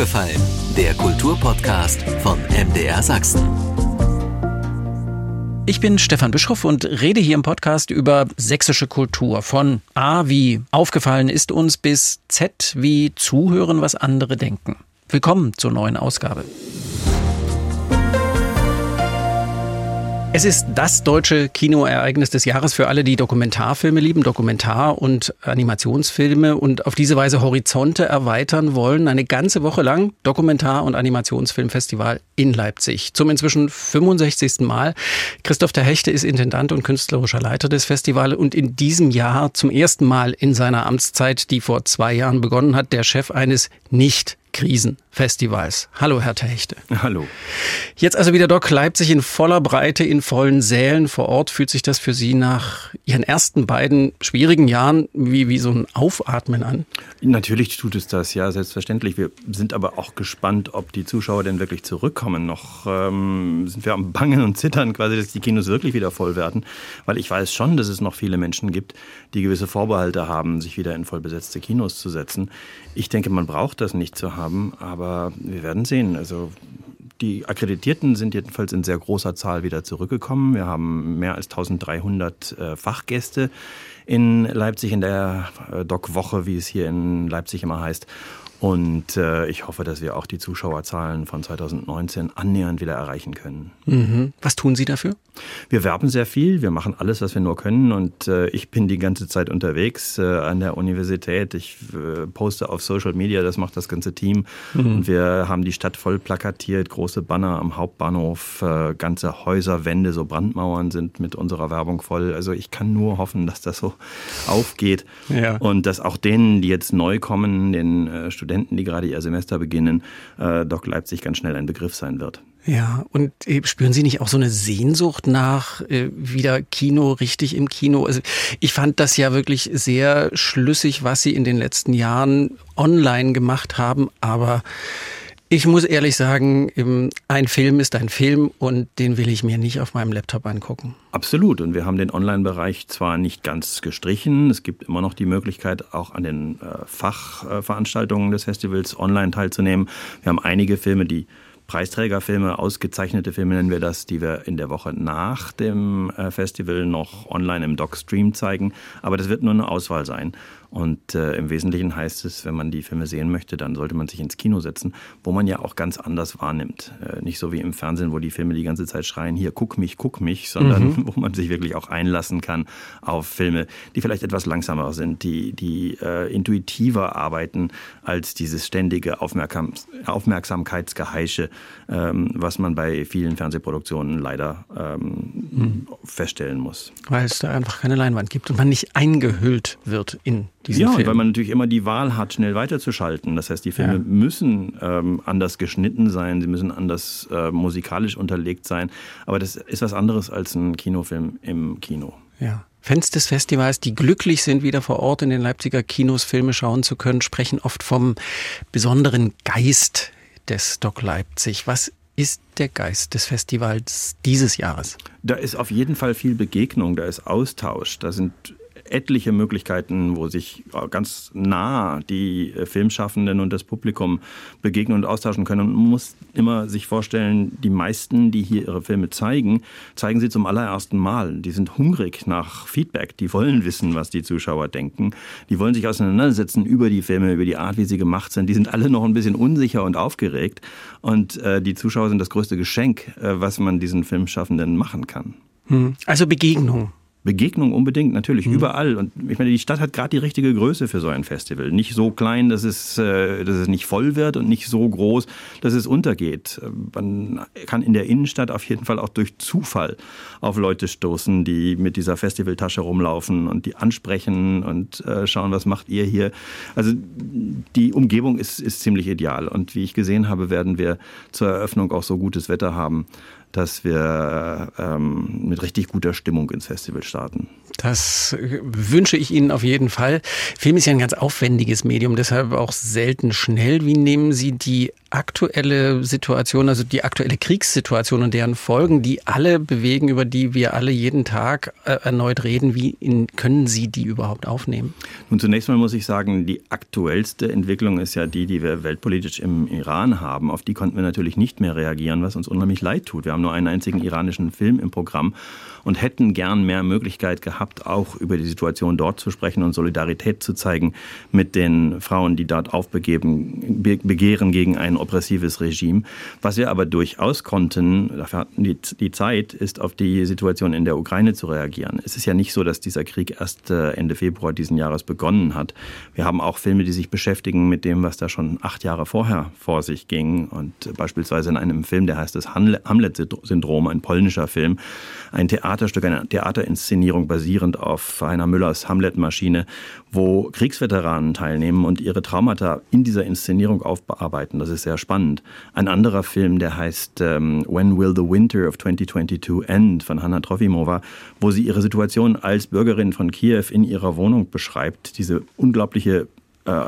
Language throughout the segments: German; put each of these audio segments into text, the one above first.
aufgefallen? Der Kulturpodcast von MDR Sachsen. Ich bin Stefan Bischoff und rede hier im Podcast über sächsische Kultur. Von A wie aufgefallen ist uns bis Z wie zuhören, was andere denken. Willkommen zur neuen Ausgabe. Es ist das deutsche Kinoereignis des Jahres für alle, die Dokumentarfilme lieben, Dokumentar- und Animationsfilme und auf diese Weise Horizonte erweitern wollen. Eine ganze Woche lang Dokumentar- und Animationsfilmfestival in Leipzig. Zum inzwischen 65. Mal. Christoph der Hechte ist Intendant und künstlerischer Leiter des Festivals und in diesem Jahr zum ersten Mal in seiner Amtszeit, die vor zwei Jahren begonnen hat, der Chef eines nicht Krisenfestivals. Hallo, Herr Techte. Hallo. Jetzt also wieder Doc Leipzig in voller Breite, in vollen Sälen vor Ort. Fühlt sich das für Sie nach Ihren ersten beiden schwierigen Jahren wie, wie so ein Aufatmen an? Natürlich tut es das, ja, selbstverständlich. Wir sind aber auch gespannt, ob die Zuschauer denn wirklich zurückkommen. Noch ähm, sind wir am Bangen und Zittern quasi, dass die Kinos wirklich wieder voll werden. Weil ich weiß schon, dass es noch viele Menschen gibt, die gewisse Vorbehalte haben, sich wieder in vollbesetzte Kinos zu setzen. Ich denke, man braucht das nicht zu haben, aber wir werden sehen. Also die Akkreditierten sind jedenfalls in sehr großer Zahl wieder zurückgekommen. Wir haben mehr als 1300 äh, Fachgäste in Leipzig in der äh, Doc-Woche, wie es hier in Leipzig immer heißt. Und äh, ich hoffe, dass wir auch die Zuschauerzahlen von 2019 annähernd wieder erreichen können. Mhm. Was tun Sie dafür? Wir werben sehr viel, wir machen alles, was wir nur können. Und äh, ich bin die ganze Zeit unterwegs äh, an der Universität. Ich äh, poste auf Social Media, das macht das ganze Team. Mhm. Und wir haben die Stadt voll plakatiert, große Banner am Hauptbahnhof, äh, ganze Häuserwände, so Brandmauern sind mit unserer Werbung voll. Also ich kann nur hoffen, dass das so aufgeht. Ja. Und dass auch denen, die jetzt neu kommen, den äh, Studenten, Studenten, die gerade ihr Semester beginnen, äh, Doc Leipzig ganz schnell ein Begriff sein wird. Ja, und äh, spüren Sie nicht auch so eine Sehnsucht nach äh, wieder Kino, richtig im Kino? Also ich fand das ja wirklich sehr schlüssig, was Sie in den letzten Jahren online gemacht haben, aber ich muss ehrlich sagen, ein Film ist ein Film und den will ich mir nicht auf meinem Laptop angucken. Absolut. Und wir haben den Online-Bereich zwar nicht ganz gestrichen. Es gibt immer noch die Möglichkeit, auch an den äh, Fachveranstaltungen des Festivals online teilzunehmen. Wir haben einige Filme, die Preisträgerfilme, ausgezeichnete Filme nennen wir das, die wir in der Woche nach dem äh, Festival noch online im Doc-Stream zeigen. Aber das wird nur eine Auswahl sein. Und äh, im Wesentlichen heißt es, wenn man die Filme sehen möchte, dann sollte man sich ins Kino setzen, wo man ja auch ganz anders wahrnimmt. Äh, nicht so wie im Fernsehen, wo die Filme die ganze Zeit schreien, hier, guck mich, guck mich, sondern mhm. wo man sich wirklich auch einlassen kann auf Filme, die vielleicht etwas langsamer sind, die, die äh, intuitiver arbeiten als dieses ständige Aufmerksam Aufmerksamkeitsgeheische, ähm, was man bei vielen Fernsehproduktionen leider ähm, mhm. feststellen muss. Weil es da einfach keine Leinwand gibt und man nicht eingehüllt wird in diesen ja, Film. weil man natürlich immer die Wahl hat, schnell weiterzuschalten. Das heißt, die Filme ja. müssen ähm, anders geschnitten sein, sie müssen anders äh, musikalisch unterlegt sein. Aber das ist was anderes als ein Kinofilm im Kino. Ja. Fans des Festivals, die glücklich sind, wieder vor Ort in den Leipziger Kinos Filme schauen zu können, sprechen oft vom besonderen Geist des Doc Leipzig. Was ist der Geist des Festivals dieses Jahres? Da ist auf jeden Fall viel Begegnung, da ist Austausch, da sind etliche Möglichkeiten, wo sich äh, ganz nah die äh, Filmschaffenden und das Publikum begegnen und austauschen können. Und man muss immer sich vorstellen, die meisten, die hier ihre Filme zeigen, zeigen sie zum allerersten Mal. Die sind hungrig nach Feedback. Die wollen wissen, was die Zuschauer denken. Die wollen sich auseinandersetzen über die Filme, über die Art, wie sie gemacht sind. Die sind alle noch ein bisschen unsicher und aufgeregt. Und äh, die Zuschauer sind das größte Geschenk, äh, was man diesen Filmschaffenden machen kann. Hm. Also Begegnung. Begegnung unbedingt, natürlich, mhm. überall. Und ich meine, die Stadt hat gerade die richtige Größe für so ein Festival. Nicht so klein, dass es, äh, dass es nicht voll wird und nicht so groß, dass es untergeht. Man kann in der Innenstadt auf jeden Fall auch durch Zufall auf Leute stoßen, die mit dieser Festivaltasche rumlaufen und die ansprechen und äh, schauen, was macht ihr hier. Also die Umgebung ist, ist ziemlich ideal. Und wie ich gesehen habe, werden wir zur Eröffnung auch so gutes Wetter haben, dass wir ähm, mit richtig guter Stimmung ins Festival starten. Das wünsche ich Ihnen auf jeden Fall. Film ist ja ein ganz aufwendiges Medium, deshalb auch selten schnell. Wie nehmen Sie die aktuelle Situation, also die aktuelle Kriegssituation und deren Folgen, die alle bewegen, über die wir alle jeden Tag äh, erneut reden, wie in, können Sie die überhaupt aufnehmen? Nun, zunächst mal muss ich sagen, die aktuellste Entwicklung ist ja die, die wir weltpolitisch im Iran haben. Auf die konnten wir natürlich nicht mehr reagieren, was uns unheimlich leid tut. Wir haben nur einen einzigen iranischen Film im Programm und hätten gern mehr Möglichkeit gehabt, auch über die Situation dort zu sprechen und Solidarität zu zeigen mit den Frauen, die dort aufbegeben, begehren gegen ein oppressives Regime. Was wir aber durchaus konnten, dafür hatten die, die Zeit, ist auf die Situation in der Ukraine zu reagieren. Es ist ja nicht so, dass dieser Krieg erst äh, Ende Februar diesen Jahres begonnen hat. Wir haben auch Filme, die sich beschäftigen mit dem, was da schon acht Jahre vorher vor sich ging. Und beispielsweise in einem Film, der heißt das Hamlet-Syndrom, ein polnischer Film, ein Theaterstück, eine Theaterinszenierung basierend auf Heiner Müllers Hamlet-Maschine, wo Kriegsveteranen teilnehmen und ihre Traumata in dieser Inszenierung aufbearbeiten. Das ist sehr spannend. Ein anderer Film, der heißt ähm, When Will the Winter of 2022 End von Hanna Trofimova, wo sie ihre Situation als Bürgerin von Kiew in ihrer Wohnung beschreibt. Diese unglaubliche äh,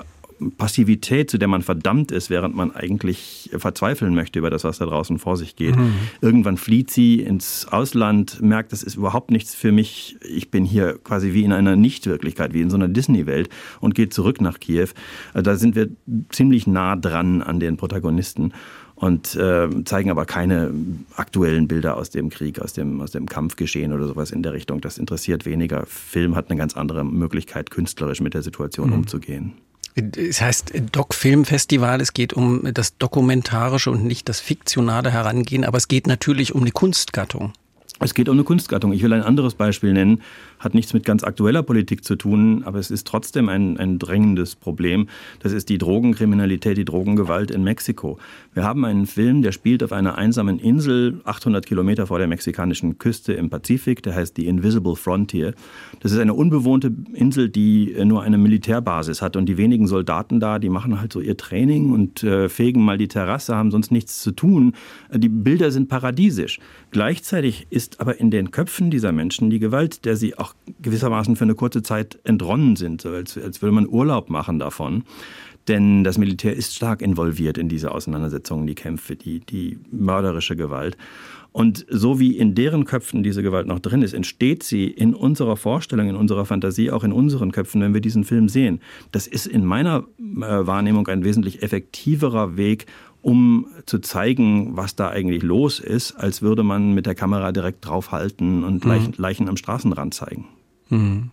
Passivität, zu der man verdammt ist, während man eigentlich verzweifeln möchte über das, was da draußen vor sich geht. Mhm. Irgendwann flieht sie ins Ausland, merkt, das ist überhaupt nichts für mich. Ich bin hier quasi wie in einer Nichtwirklichkeit, wie in so einer Disney-Welt und geht zurück nach Kiew. Also da sind wir ziemlich nah dran an den Protagonisten und äh, zeigen aber keine aktuellen Bilder aus dem Krieg, aus dem, aus dem Kampfgeschehen oder sowas in der Richtung. Das interessiert weniger. Film hat eine ganz andere Möglichkeit, künstlerisch mit der Situation mhm. umzugehen. Es heißt Doc-Film-Festival, es geht um das Dokumentarische und nicht das fiktionale Herangehen, aber es geht natürlich um eine Kunstgattung. Es geht um eine Kunstgattung. Ich will ein anderes Beispiel nennen hat nichts mit ganz aktueller Politik zu tun, aber es ist trotzdem ein, ein drängendes Problem. Das ist die Drogenkriminalität, die Drogengewalt in Mexiko. Wir haben einen Film, der spielt auf einer einsamen Insel, 800 Kilometer vor der mexikanischen Küste im Pazifik, der heißt The Invisible Frontier. Das ist eine unbewohnte Insel, die nur eine Militärbasis hat und die wenigen Soldaten da, die machen halt so ihr Training und äh, fegen mal die Terrasse, haben sonst nichts zu tun. Die Bilder sind paradiesisch. Gleichzeitig ist aber in den Köpfen dieser Menschen die Gewalt, der sie auch gewissermaßen für eine kurze Zeit entronnen sind, als, als würde man Urlaub machen davon. Denn das Militär ist stark involviert in diese Auseinandersetzungen, die Kämpfe, die, die mörderische Gewalt. Und so wie in deren Köpfen diese Gewalt noch drin ist, entsteht sie in unserer Vorstellung, in unserer Fantasie, auch in unseren Köpfen, wenn wir diesen Film sehen. Das ist in meiner äh, Wahrnehmung ein wesentlich effektiverer Weg, um zu zeigen, was da eigentlich los ist, als würde man mit der Kamera direkt draufhalten und mhm. Leichen, am Straßenrand zeigen. Mhm.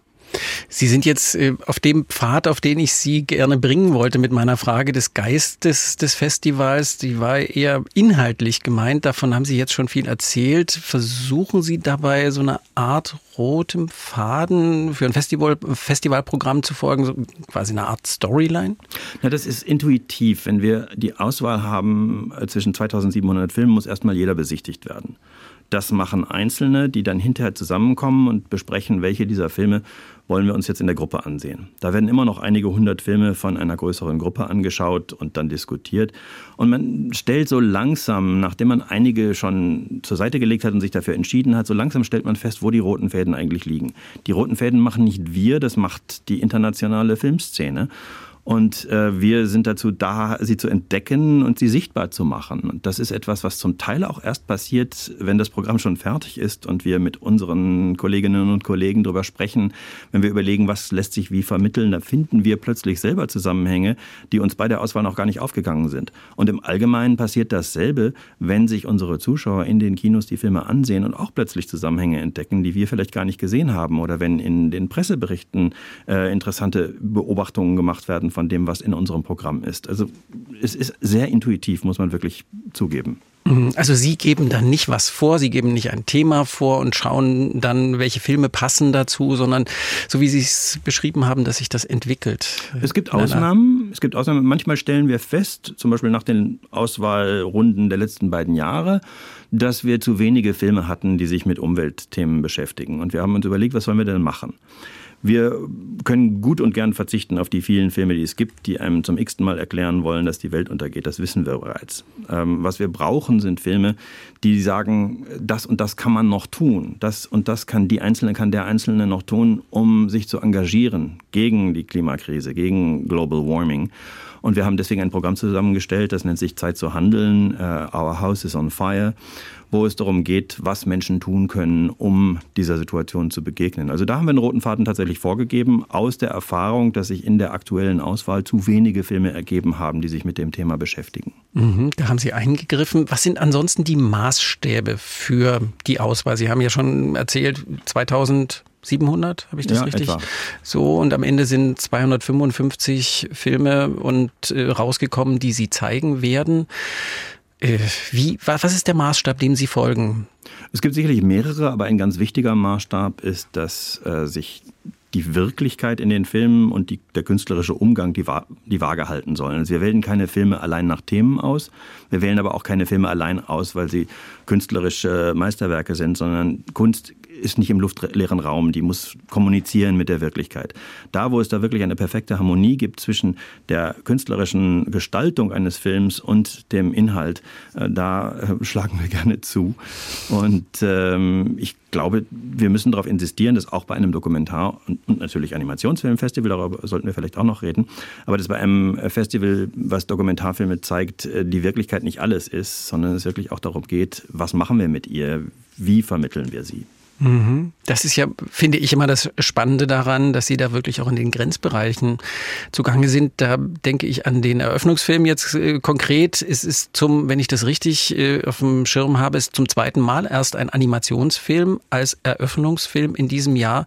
Sie sind jetzt äh, auf dem Pfad, auf den ich Sie gerne bringen wollte mit meiner Frage des Geistes des Festivals. Die war eher inhaltlich gemeint. Davon haben Sie jetzt schon viel erzählt. Versuchen Sie dabei so eine Art rotem Faden für ein Festival, Festivalprogramm zu folgen, so quasi eine Art Storyline? Na, das ist intuitiv. Wenn wir die Auswahl haben äh, zwischen 2700 Filmen, muss erstmal jeder besichtigt werden. Das machen Einzelne, die dann hinterher zusammenkommen und besprechen, welche dieser Filme wollen wir uns jetzt in der Gruppe ansehen. Da werden immer noch einige hundert Filme von einer größeren Gruppe angeschaut und dann diskutiert. Und man stellt so langsam, nachdem man einige schon zur Seite gelegt hat und sich dafür entschieden hat, so langsam stellt man fest, wo die roten Fäden eigentlich liegen. Die roten Fäden machen nicht wir, das macht die internationale Filmszene. Und äh, wir sind dazu da, sie zu entdecken und sie sichtbar zu machen. Und das ist etwas, was zum Teil auch erst passiert, wenn das Programm schon fertig ist und wir mit unseren Kolleginnen und Kollegen darüber sprechen. Wenn wir überlegen, was lässt sich wie vermitteln, da finden wir plötzlich selber Zusammenhänge, die uns bei der Auswahl noch gar nicht aufgegangen sind. Und im Allgemeinen passiert dasselbe, wenn sich unsere Zuschauer in den Kinos die Filme ansehen und auch plötzlich Zusammenhänge entdecken, die wir vielleicht gar nicht gesehen haben. Oder wenn in den Presseberichten äh, interessante Beobachtungen gemacht werden von dem, was in unserem Programm ist. Also es ist sehr intuitiv, muss man wirklich zugeben. Mhm. Also Sie geben dann nicht was vor, Sie geben nicht ein Thema vor und schauen dann, welche Filme passen dazu, sondern so wie Sie es beschrieben haben, dass sich das entwickelt. Es gibt Ausnahmen. Es gibt Ausnahmen. Manchmal stellen wir fest, zum Beispiel nach den Auswahlrunden der letzten beiden Jahre, dass wir zu wenige Filme hatten, die sich mit Umweltthemen beschäftigen. Und wir haben uns überlegt, was sollen wir denn machen? Wir können gut und gern verzichten auf die vielen Filme, die es gibt, die einem zum x-ten Mal erklären wollen, dass die Welt untergeht. Das wissen wir bereits. Ähm, was wir brauchen, sind Filme, die sagen, das und das kann man noch tun. Das und das kann die Einzelne, kann der Einzelne noch tun, um sich zu engagieren gegen die Klimakrise, gegen Global Warming. Und wir haben deswegen ein Programm zusammengestellt, das nennt sich Zeit zu handeln, uh, Our House is on Fire, wo es darum geht, was Menschen tun können, um dieser Situation zu begegnen. Also da haben wir einen roten Faden tatsächlich vorgegeben, aus der Erfahrung, dass sich in der aktuellen Auswahl zu wenige Filme ergeben haben, die sich mit dem Thema beschäftigen. Mhm, da haben Sie eingegriffen. Was sind ansonsten die Maßstäbe für die Auswahl? Sie haben ja schon erzählt, 2000 700, habe ich das ja, richtig? Etwa. So, und am Ende sind 255 Filme und äh, rausgekommen, die Sie zeigen werden. Äh, wie, was ist der Maßstab, dem Sie folgen? Es gibt sicherlich mehrere, aber ein ganz wichtiger Maßstab ist, dass äh, sich die Wirklichkeit in den Filmen und die, der künstlerische Umgang die, die Waage halten sollen. Also wir wählen keine Filme allein nach Themen aus, wir wählen aber auch keine Filme allein aus, weil sie künstlerische Meisterwerke sind, sondern Kunst ist nicht im luftleeren Raum, die muss kommunizieren mit der Wirklichkeit. Da, wo es da wirklich eine perfekte Harmonie gibt zwischen der künstlerischen Gestaltung eines Films und dem Inhalt, äh, da äh, schlagen wir gerne zu. Und ähm, ich glaube, wir müssen darauf insistieren, dass auch bei einem Dokumentar- und, natürlich Animationsfilmfestival, darüber sollten wir vielleicht auch noch reden, aber dass bei einem Festival, was Dokumentarfilme zeigt, äh, die Wirklichkeit nicht alles ist, sondern es wirklich auch darum geht, was machen wir mit ihr, wie vermitteln wir sie. Mhm. Das ist ja, finde ich, immer das Spannende daran, dass Sie da wirklich auch in den Grenzbereichen zugange sind. Da denke ich an den Eröffnungsfilm jetzt äh, konkret. Es ist zum, wenn ich das richtig äh, auf dem Schirm habe, ist zum zweiten Mal erst ein Animationsfilm als Eröffnungsfilm in diesem Jahr.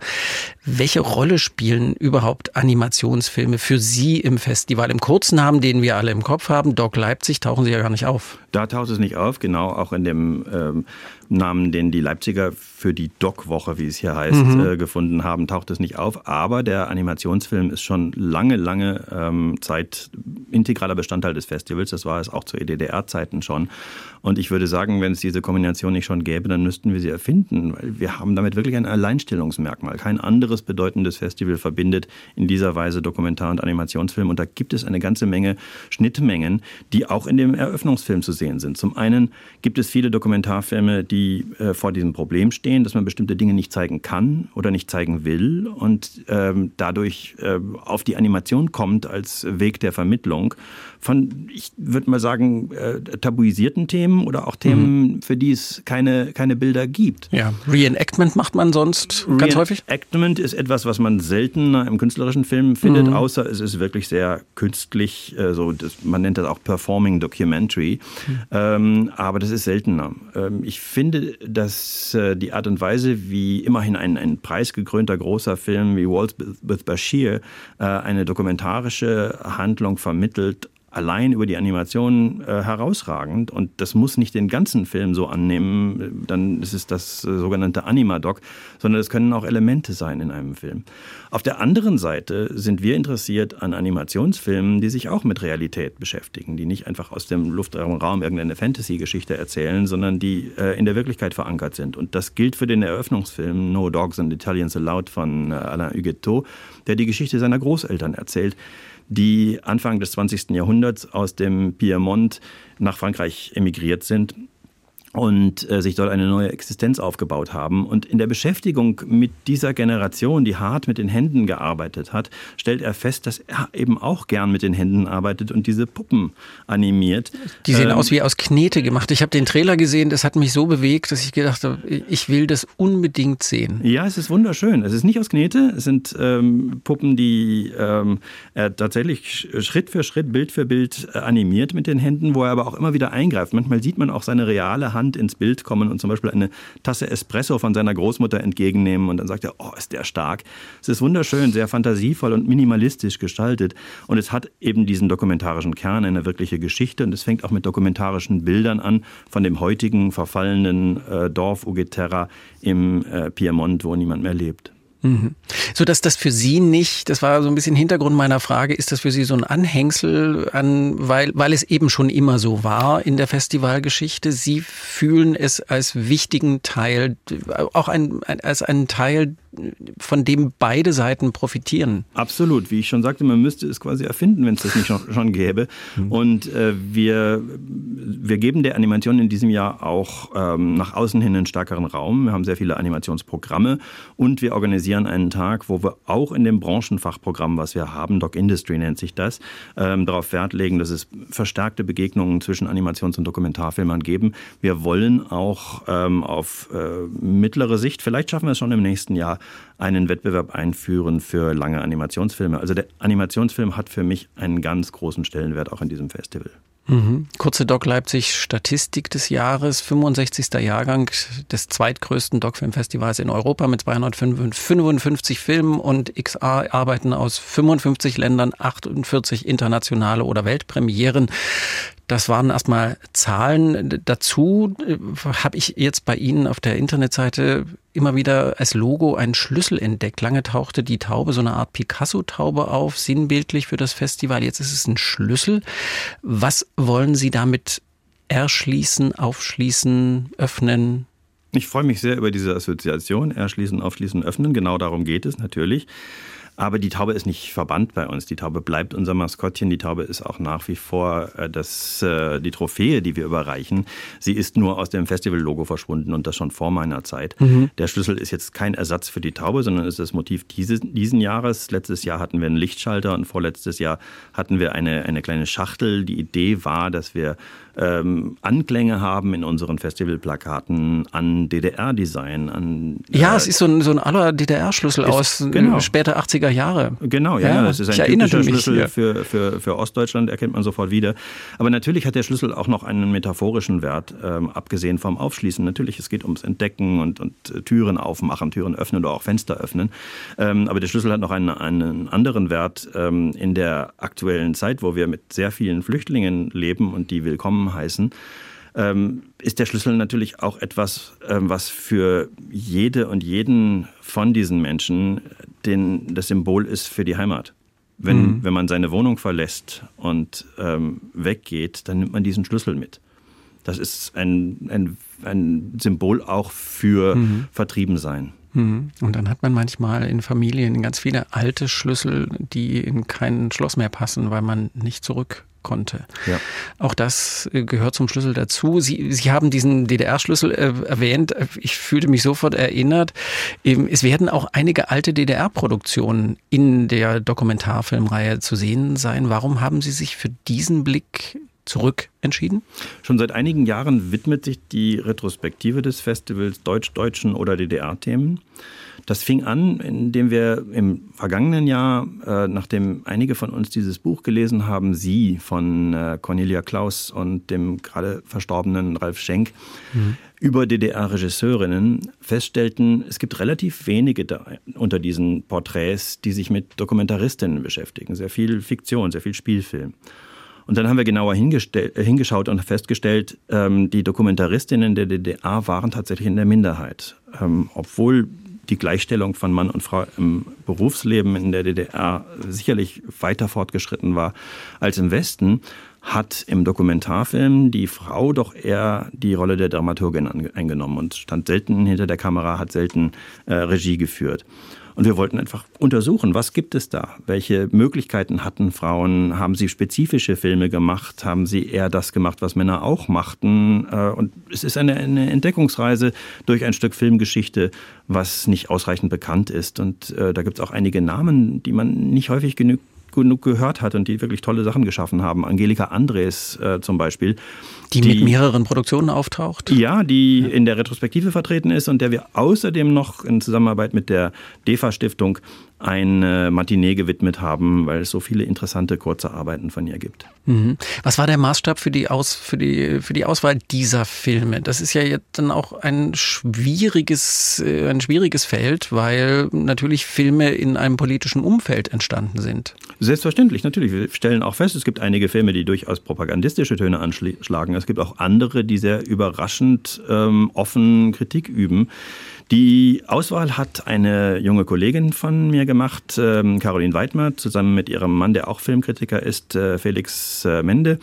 Welche Rolle spielen überhaupt Animationsfilme für Sie im Festival? Im Kurznamen, den wir alle im Kopf haben, Doc Leipzig, tauchen Sie ja gar nicht auf. Da taucht es nicht auf, genau, auch in dem ähm, Namen, den die Leipziger für die Doc-Woche, wie es hier heißt, mhm. äh, gefunden haben, taucht es nicht auf. Aber der Animationsfilm ist schon lange, lange ähm, Zeit integraler Bestandteil des Festivals. Das war es auch zu EDDR-Zeiten schon. Und ich würde sagen, wenn es diese Kombination nicht schon gäbe, dann müssten wir sie erfinden, weil wir haben damit wirklich ein Alleinstellungsmerkmal. Kein anderes bedeutendes Festival verbindet in dieser Weise Dokumentar- und Animationsfilm. Und da gibt es eine ganze Menge Schnittmengen, die auch in dem Eröffnungsfilm zu sehen sind. Zum einen gibt es viele Dokumentarfilme, die äh, vor diesem Problem stehen, dass man bestimmte Dinge nicht zeigen kann oder nicht zeigen will und ähm, dadurch äh, auf die Animation kommt als Weg der Vermittlung von, ich würde mal sagen, äh, tabuisierten Themen oder auch Themen, mhm. für die es keine, keine Bilder gibt. Ja, Reenactment macht man sonst ganz häufig? Reenactment ist etwas, was man seltener im künstlerischen Film findet, mhm. außer es ist wirklich sehr künstlich, äh, so das, man nennt das auch Performing Documentary, mhm. ähm, aber das ist seltener. Ähm, ich finde, dass äh, die Art und Weise, wie immerhin ein, ein preisgekrönter großer Film wie Waltz with Bashir äh, eine dokumentarische Handlung vermittelt, allein über die Animation äh, herausragend. Und das muss nicht den ganzen Film so annehmen, dann ist es das äh, sogenannte Animadoc, sondern es können auch Elemente sein in einem Film. Auf der anderen Seite sind wir interessiert an Animationsfilmen, die sich auch mit Realität beschäftigen, die nicht einfach aus dem Luftraum irgendeine Fantasy-Geschichte erzählen, sondern die äh, in der Wirklichkeit verankert sind. Und das gilt für den Eröffnungsfilm No Dogs and Italians Allowed von äh, Alain Huguettot, der die Geschichte seiner Großeltern erzählt die Anfang des 20. Jahrhunderts aus dem Piemont nach Frankreich emigriert sind und äh, sich dort eine neue Existenz aufgebaut haben. Und in der Beschäftigung mit dieser Generation, die hart mit den Händen gearbeitet hat, stellt er fest, dass er eben auch gern mit den Händen arbeitet und diese Puppen animiert. Die sehen ähm, aus wie aus Knete gemacht. Ich habe den Trailer gesehen, das hat mich so bewegt, dass ich gedacht habe, ich will das unbedingt sehen. Ja, es ist wunderschön. Es ist nicht aus Knete, es sind ähm, Puppen, die ähm, er tatsächlich Schritt für Schritt, Bild für Bild äh, animiert mit den Händen, wo er aber auch immer wieder eingreift. Manchmal sieht man auch seine reale Hand Hand ins Bild kommen und zum Beispiel eine Tasse Espresso von seiner Großmutter entgegennehmen und dann sagt er, oh, ist der stark. Es ist wunderschön, sehr fantasievoll und minimalistisch gestaltet und es hat eben diesen dokumentarischen Kern, eine wirkliche Geschichte und es fängt auch mit dokumentarischen Bildern an von dem heutigen verfallenen äh, Dorf Ugeterra im äh, Piemont, wo niemand mehr lebt. Mhm. So dass das für Sie nicht, das war so ein bisschen Hintergrund meiner Frage, ist das für Sie so ein Anhängsel an, weil, weil es eben schon immer so war in der Festivalgeschichte? Sie fühlen es als wichtigen Teil, auch ein, als einen Teil von dem beide Seiten profitieren. Absolut. Wie ich schon sagte, man müsste es quasi erfinden, wenn es das nicht schon, gäbe. Mhm. Und äh, wir, wir geben der Animation in diesem Jahr auch ähm, nach außen hin einen stärkeren Raum. Wir haben sehr viele Animationsprogramme und wir organisieren einen Tag, wo wir auch in dem Branchenfachprogramm, was wir haben, Doc Industry nennt sich das, ähm, darauf Wert legen, dass es verstärkte Begegnungen zwischen Animations- und Dokumentarfilmern geben. Wir wollen auch ähm, auf äh, mittlere Sicht, vielleicht schaffen wir es schon im nächsten Jahr, einen Wettbewerb einführen für lange Animationsfilme. Also der Animationsfilm hat für mich einen ganz großen Stellenwert auch in diesem Festival. Mhm. Kurze Doc Leipzig Statistik des Jahres, 65. Jahrgang des zweitgrößten Doc-Filmfestivals in Europa mit 255 Filmen und XA arbeiten aus 55 Ländern, 48 internationale oder Weltpremieren. Das waren erstmal Zahlen. Dazu äh, habe ich jetzt bei Ihnen auf der Internetseite immer wieder als Logo einen Schlüssel entdeckt. Lange tauchte die Taube, so eine Art Picasso-Taube auf, sinnbildlich für das Festival. Jetzt ist es ein Schlüssel. Was wollen Sie damit erschließen, aufschließen, öffnen? Ich freue mich sehr über diese Assoziation. Erschließen, aufschließen, öffnen. Genau darum geht es natürlich. Aber die Taube ist nicht verbannt bei uns. Die Taube bleibt unser Maskottchen. Die Taube ist auch nach wie vor äh, das, äh, die Trophäe, die wir überreichen. Sie ist nur aus dem Festival-Logo verschwunden und das schon vor meiner Zeit. Mhm. Der Schlüssel ist jetzt kein Ersatz für die Taube, sondern ist das Motiv dieses, diesen Jahres. Letztes Jahr hatten wir einen Lichtschalter und vorletztes Jahr hatten wir eine, eine kleine Schachtel. Die Idee war, dass wir ähm, Anklänge haben in unseren Festivalplakaten an DDR-Design. An, äh ja, es ist so ein, so ein aller DDR-Schlüssel aus äh, genau. später 80er Jahre. Genau, ja, ja das ist ein typischer Schlüssel für, für, für Ostdeutschland, erkennt man sofort wieder. Aber natürlich hat der Schlüssel auch noch einen metaphorischen Wert, ähm, abgesehen vom Aufschließen. Natürlich, es geht ums Entdecken und, und äh, Türen aufmachen, Türen öffnen oder auch Fenster öffnen. Ähm, aber der Schlüssel hat noch einen, einen anderen Wert ähm, in der aktuellen Zeit, wo wir mit sehr vielen Flüchtlingen leben und die willkommen heißen ähm, ist der Schlüssel natürlich auch etwas, ähm, was für jede und jeden von diesen Menschen den, das Symbol ist für die Heimat. Wenn, mhm. wenn man seine Wohnung verlässt und ähm, weggeht, dann nimmt man diesen Schlüssel mit. Das ist ein, ein, ein Symbol auch für mhm. Vertriebensein. Mhm. Und dann hat man manchmal in Familien ganz viele alte Schlüssel, die in kein Schloss mehr passen, weil man nicht zurück konnte. Ja. Auch das äh, gehört zum Schlüssel dazu. Sie, Sie haben diesen DDR-Schlüssel äh, erwähnt. Ich fühlte mich sofort erinnert. Ähm, es werden auch einige alte DDR-Produktionen in der Dokumentarfilmreihe zu sehen sein. Warum haben Sie sich für diesen Blick zurück entschieden? Schon seit einigen Jahren widmet sich die Retrospektive des Festivals Deutsch-Deutschen oder DDR-Themen. Das fing an, indem wir im vergangenen Jahr, äh, nachdem einige von uns dieses Buch gelesen haben, Sie von äh, Cornelia Klaus und dem gerade verstorbenen Ralf Schenk, mhm. über DDR-Regisseurinnen feststellten, es gibt relativ wenige da, unter diesen Porträts, die sich mit Dokumentaristinnen beschäftigen. Sehr viel Fiktion, sehr viel Spielfilm. Und dann haben wir genauer äh, hingeschaut und festgestellt, ähm, die Dokumentaristinnen der DDR waren tatsächlich in der Minderheit. Ähm, obwohl die Gleichstellung von Mann und Frau im Berufsleben in der DDR sicherlich weiter fortgeschritten war als im Westen, hat im Dokumentarfilm die Frau doch eher die Rolle der Dramaturgin eingenommen und stand selten hinter der Kamera, hat selten äh, Regie geführt. Und wir wollten einfach untersuchen, was gibt es da? Welche Möglichkeiten hatten Frauen? Haben sie spezifische Filme gemacht? Haben sie eher das gemacht, was Männer auch machten? Äh, und es ist eine, eine Entdeckungsreise durch ein Stück Filmgeschichte, was nicht ausreichend bekannt ist. Und äh, da gibt es auch einige Namen, die man nicht häufig genug genug gehört hat und die wirklich tolle Sachen geschaffen haben. Angelika Andres äh, zum Beispiel. Die, die, mit mehreren Produktionen auftaucht? Ja, die ja. in der Retrospektive vertreten ist und der wir außerdem noch in Zusammenarbeit mit der DEFA-Stiftung eine Matinee gewidmet haben, weil es so viele interessante kurze Arbeiten von ihr gibt. Mhm. Was war der Maßstab für die, Aus, für, die, für die Auswahl dieser Filme? Das ist ja jetzt dann auch ein schwieriges, äh, ein schwieriges Feld, weil natürlich Filme in einem politischen Umfeld entstanden sind. Selbstverständlich, natürlich. Wir stellen auch fest, es gibt einige Filme, die durchaus propagandistische Töne anschlagen. Es gibt auch andere, die sehr überraschend ähm, offen Kritik üben. Die Auswahl hat eine junge Kollegin von mir gemacht, ähm, Caroline Weidmer, zusammen mit ihrem Mann, der auch Filmkritiker ist, äh, Felix äh, Mende.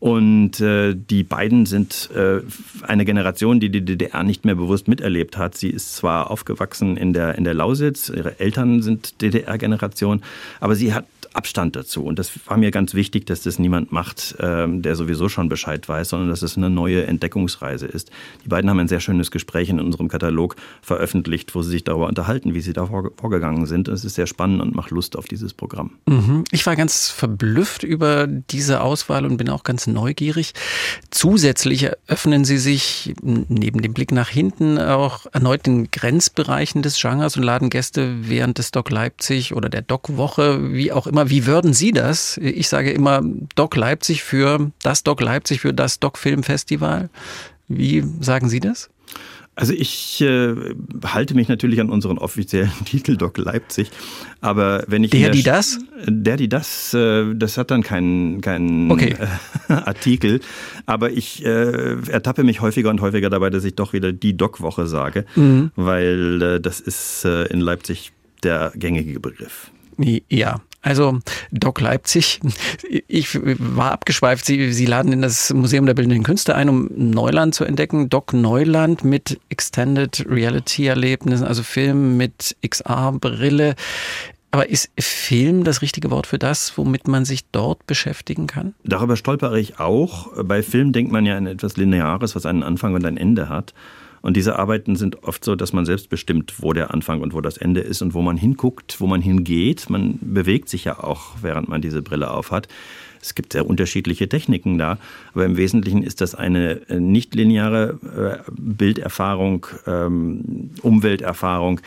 Und äh, die beiden sind äh, eine Generation, die die DDR nicht mehr bewusst miterlebt hat. Sie ist zwar aufgewachsen in der, in der Lausitz, ihre Eltern sind DDR-Generation, aber sie hat Abstand dazu. Und das war mir ganz wichtig, dass das niemand macht, ähm, der sowieso schon Bescheid weiß, sondern dass es eine neue Entdeckungsreise ist. Die beiden haben ein sehr schönes Gespräch in unserem Katalog veröffentlicht, wo sie sich darüber unterhalten, wie sie da vorgegangen sind. Es ist sehr spannend und macht Lust auf dieses Programm. Mhm. Ich war ganz verblüfft über diese Auswahl und bin auch ganz neugierig. Zusätzlich eröffnen sie sich neben dem Blick nach hinten auch erneut den Grenzbereichen des Genres und laden Gäste während des Doc Leipzig oder der Doc-Woche, wie auch immer, immer, wie würden Sie das? Ich sage immer Doc Leipzig für das Doc Leipzig für das Doc Film Festival. Wie sagen Sie das? Also ich äh, halte mich natürlich an unseren offiziellen Titel Doc Leipzig, aber wenn ich der die das, der die das, äh, das hat dann keinen keinen okay. äh, Artikel, aber ich äh, ertappe mich häufiger und häufiger dabei, dass ich doch wieder die Doc Woche sage, mhm. weil äh, das ist äh, in Leipzig der gängige Begriff. Ja, also Doc Leipzig, ich war abgeschweift. Sie, Sie laden in das Museum der Bildenden Künste ein, um Neuland zu entdecken. Doc Neuland mit Extended Reality Erlebnissen, also Film mit XR-Brille. Aber ist Film das richtige Wort für das, womit man sich dort beschäftigen kann? Darüber stolpere ich auch. Bei Film denkt man ja an etwas Lineares, was einen Anfang und ein Ende hat. Und diese Arbeiten sind oft so, dass man selbst bestimmt, wo der Anfang und wo das Ende ist und wo man hinguckt, wo man hingeht. Man bewegt sich ja auch, während man diese Brille aufhat. Es gibt sehr unterschiedliche Techniken da, aber im Wesentlichen ist das eine äh, nicht lineare äh, Bilderfahrung, ähm, Umwelterfahrung,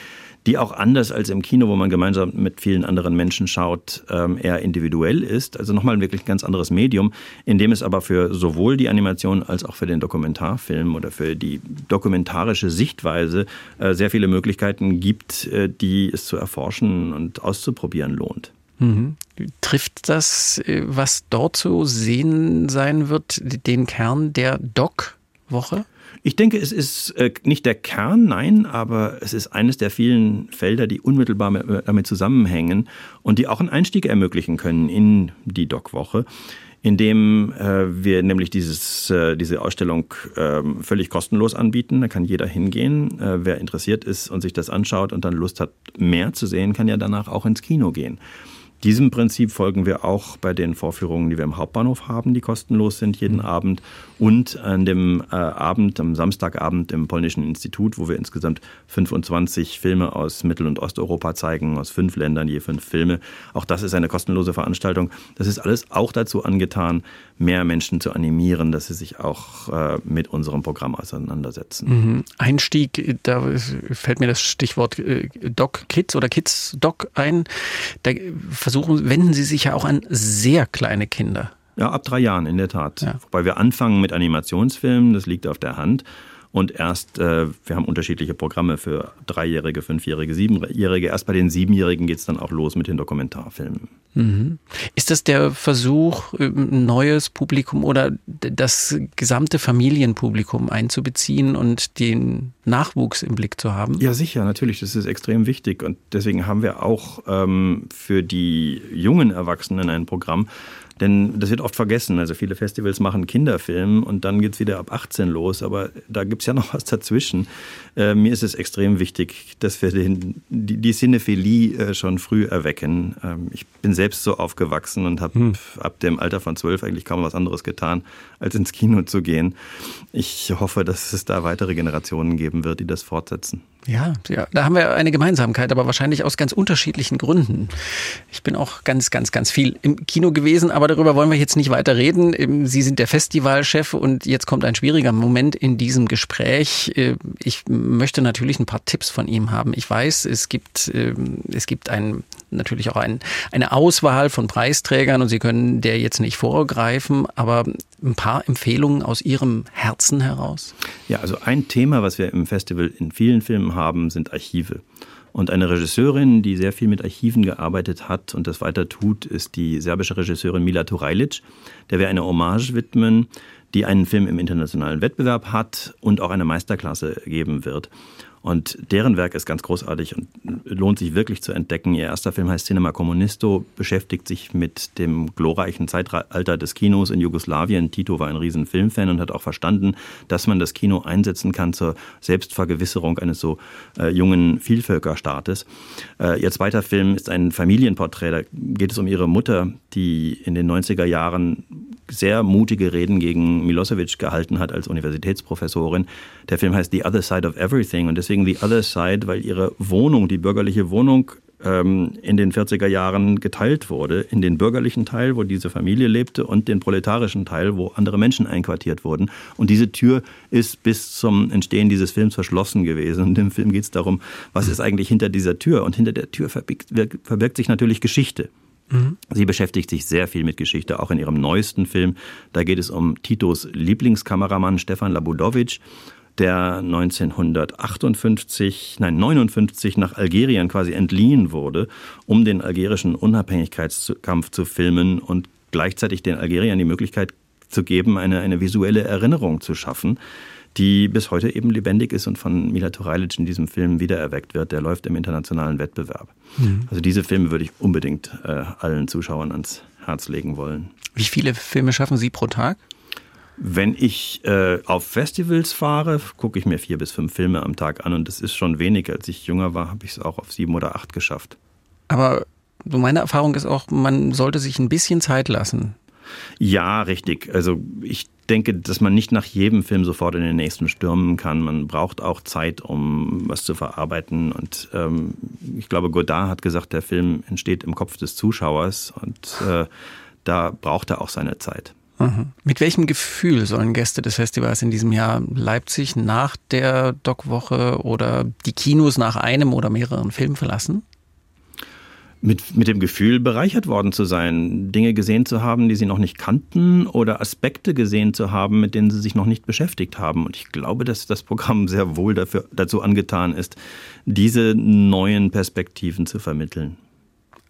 die auch anders als im Kino, wo man gemeinsam mit vielen anderen Menschen schaut, ähm, eher individuell ist. Also nochmal wirklich ein ganz anderes Medium, in dem es aber für sowohl die Animation als auch für den Dokumentarfilm oder für die dokumentarische Sichtweise äh, sehr viele Möglichkeiten gibt, äh, die es zu erforschen und auszuprobieren lohnt. Mhm. Trifft das, äh, was dort zu sehen sein wird, den Kern der Doc-Woche? Ich denke, es ist äh, nicht der Kern, nein, aber es ist eines der vielen Felder, die unmittelbar damit zusammenhängen und die auch einen Einstieg ermöglichen können in die Doc-Woche indem äh, wir nämlich dieses, äh, diese Ausstellung äh, völlig kostenlos anbieten. Da kann jeder hingehen. Äh, wer interessiert ist und sich das anschaut und dann Lust hat, mehr zu sehen, kann ja danach auch ins Kino gehen. Diesem Prinzip folgen wir auch bei den Vorführungen, die wir im Hauptbahnhof haben, die kostenlos sind jeden mhm. Abend und an dem äh, Abend, am Samstagabend im Polnischen Institut, wo wir insgesamt 25 Filme aus Mittel- und Osteuropa zeigen, aus fünf Ländern je fünf Filme. Auch das ist eine kostenlose Veranstaltung. Das ist alles auch dazu angetan, mehr Menschen zu animieren, dass sie sich auch äh, mit unserem Programm auseinandersetzen. Mhm. Einstieg, da fällt mir das Stichwort äh, Doc Kids oder Kids Doc ein. Da versuchen, wenden Sie sich ja auch an sehr kleine Kinder. Ja, ab drei Jahren in der Tat. Ja. Wobei wir anfangen mit Animationsfilmen, das liegt auf der Hand. Und erst, äh, wir haben unterschiedliche Programme für Dreijährige, Fünfjährige, Siebenjährige. Erst bei den Siebenjährigen geht es dann auch los mit den Dokumentarfilmen. Mhm. Ist das der Versuch, ein neues Publikum oder das gesamte Familienpublikum einzubeziehen und den Nachwuchs im Blick zu haben? Ja, sicher, natürlich. Das ist extrem wichtig. Und deswegen haben wir auch ähm, für die jungen Erwachsenen ein Programm, denn das wird oft vergessen. Also viele Festivals machen Kinderfilm und dann geht es wieder ab 18 los. Aber da gibt es ja noch was dazwischen. Äh, mir ist es extrem wichtig, dass wir den, die, die Cinephilie äh, schon früh erwecken. Ähm, ich bin selbst so aufgewachsen und habe hm. ab dem Alter von zwölf eigentlich kaum was anderes getan, als ins Kino zu gehen. Ich hoffe, dass es da weitere Generationen geben wird, die das fortsetzen. Ja, ja, da haben wir eine Gemeinsamkeit, aber wahrscheinlich aus ganz unterschiedlichen Gründen. Ich bin auch ganz, ganz, ganz viel im Kino gewesen, aber darüber wollen wir jetzt nicht weiter reden. Sie sind der Festivalchef und jetzt kommt ein schwieriger Moment in diesem Gespräch. Ich möchte natürlich ein paar Tipps von ihm haben. Ich weiß, es gibt, es gibt ein, natürlich auch ein, eine Auswahl von Preisträgern und Sie können der jetzt nicht vorgreifen, aber ein paar Empfehlungen aus Ihrem Herzen heraus? Ja, also ein Thema, was wir im Festival in vielen Filmen haben, sind Archive. Und eine Regisseurin, die sehr viel mit Archiven gearbeitet hat und das weiter tut, ist die serbische Regisseurin Mila Turajlic, der wir eine Hommage widmen, die einen Film im internationalen Wettbewerb hat und auch eine Meisterklasse geben wird. Und deren Werk ist ganz großartig und lohnt sich wirklich zu entdecken. Ihr erster Film heißt Cinema Comunisto, beschäftigt sich mit dem glorreichen Zeitalter des Kinos in Jugoslawien. Tito war ein riesen Filmfan und hat auch verstanden, dass man das Kino einsetzen kann zur Selbstvergewisserung eines so äh, jungen Vielvölkerstaates. Äh, ihr zweiter Film ist ein Familienporträt. Da geht es um ihre Mutter, die in den 90er Jahren sehr mutige Reden gegen Milosevic gehalten hat als Universitätsprofessorin. Der Film heißt The Other Side of Everything und deswegen The Other Side, weil ihre Wohnung, die bürgerliche Wohnung, ähm, in den 40er Jahren geteilt wurde, in den bürgerlichen Teil, wo diese Familie lebte, und den proletarischen Teil, wo andere Menschen einquartiert wurden. Und diese Tür ist bis zum Entstehen dieses Films verschlossen gewesen. Und im Film geht es darum, was ist eigentlich hinter dieser Tür? Und hinter der Tür verbirgt, verbirgt sich natürlich Geschichte. Mhm. Sie beschäftigt sich sehr viel mit Geschichte, auch in ihrem neuesten Film. Da geht es um Titos Lieblingskameramann Stefan Labudovic der 1958, nein 59 nach Algerien quasi entliehen wurde, um den algerischen Unabhängigkeitskampf zu filmen und gleichzeitig den Algeriern die Möglichkeit zu geben, eine, eine visuelle Erinnerung zu schaffen, die bis heute eben lebendig ist und von Mila Turajlic in diesem Film wiedererweckt wird. Der läuft im internationalen Wettbewerb. Mhm. Also diese Filme würde ich unbedingt äh, allen Zuschauern ans Herz legen wollen. Wie viele Filme schaffen Sie pro Tag? Wenn ich äh, auf Festivals fahre, gucke ich mir vier bis fünf Filme am Tag an und das ist schon wenig. Als ich jünger war, habe ich es auch auf sieben oder acht geschafft. Aber so meine Erfahrung ist auch, man sollte sich ein bisschen Zeit lassen. Ja, richtig. Also ich denke, dass man nicht nach jedem Film sofort in den nächsten stürmen kann. Man braucht auch Zeit, um was zu verarbeiten. Und ähm, ich glaube, Godard hat gesagt, der Film entsteht im Kopf des Zuschauers und äh, da braucht er auch seine Zeit. Mit welchem Gefühl sollen Gäste des Festivals in diesem Jahr Leipzig nach der Doc-Woche oder die Kinos nach einem oder mehreren Filmen verlassen? Mit, mit dem Gefühl, bereichert worden zu sein, Dinge gesehen zu haben, die sie noch nicht kannten oder Aspekte gesehen zu haben, mit denen sie sich noch nicht beschäftigt haben. Und ich glaube, dass das Programm sehr wohl dafür, dazu angetan ist, diese neuen Perspektiven zu vermitteln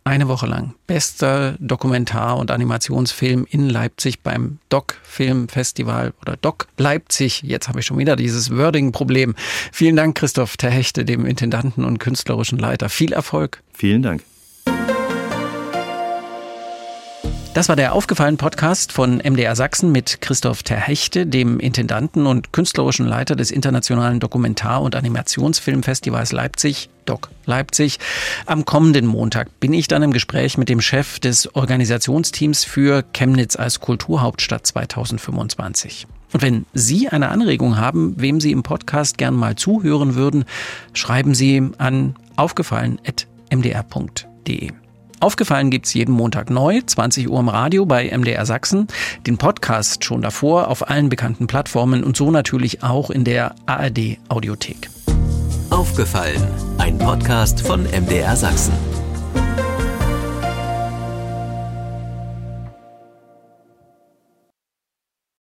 eine Woche lang bester Dokumentar- und Animationsfilm in Leipzig beim Doc Film Festival oder Doc Leipzig. Jetzt habe ich schon wieder dieses Wording-Problem. Vielen Dank, Christoph Terhechte, dem Intendanten und künstlerischen Leiter. Viel Erfolg. Vielen Dank. Das war der aufgefallen Podcast von MDR Sachsen mit Christoph Terhechte, dem Intendanten und künstlerischen Leiter des Internationalen Dokumentar- und Animationsfilmfestivals Leipzig, DOC Leipzig. Am kommenden Montag bin ich dann im Gespräch mit dem Chef des Organisationsteams für Chemnitz als Kulturhauptstadt 2025. Und wenn Sie eine Anregung haben, wem Sie im Podcast gern mal zuhören würden, schreiben Sie an aufgefallen.mdr.de. Aufgefallen gibt's jeden Montag neu, 20 Uhr im Radio bei MDR Sachsen, den Podcast schon davor auf allen bekannten Plattformen und so natürlich auch in der ARD Audiothek. Aufgefallen, ein Podcast von MDR Sachsen.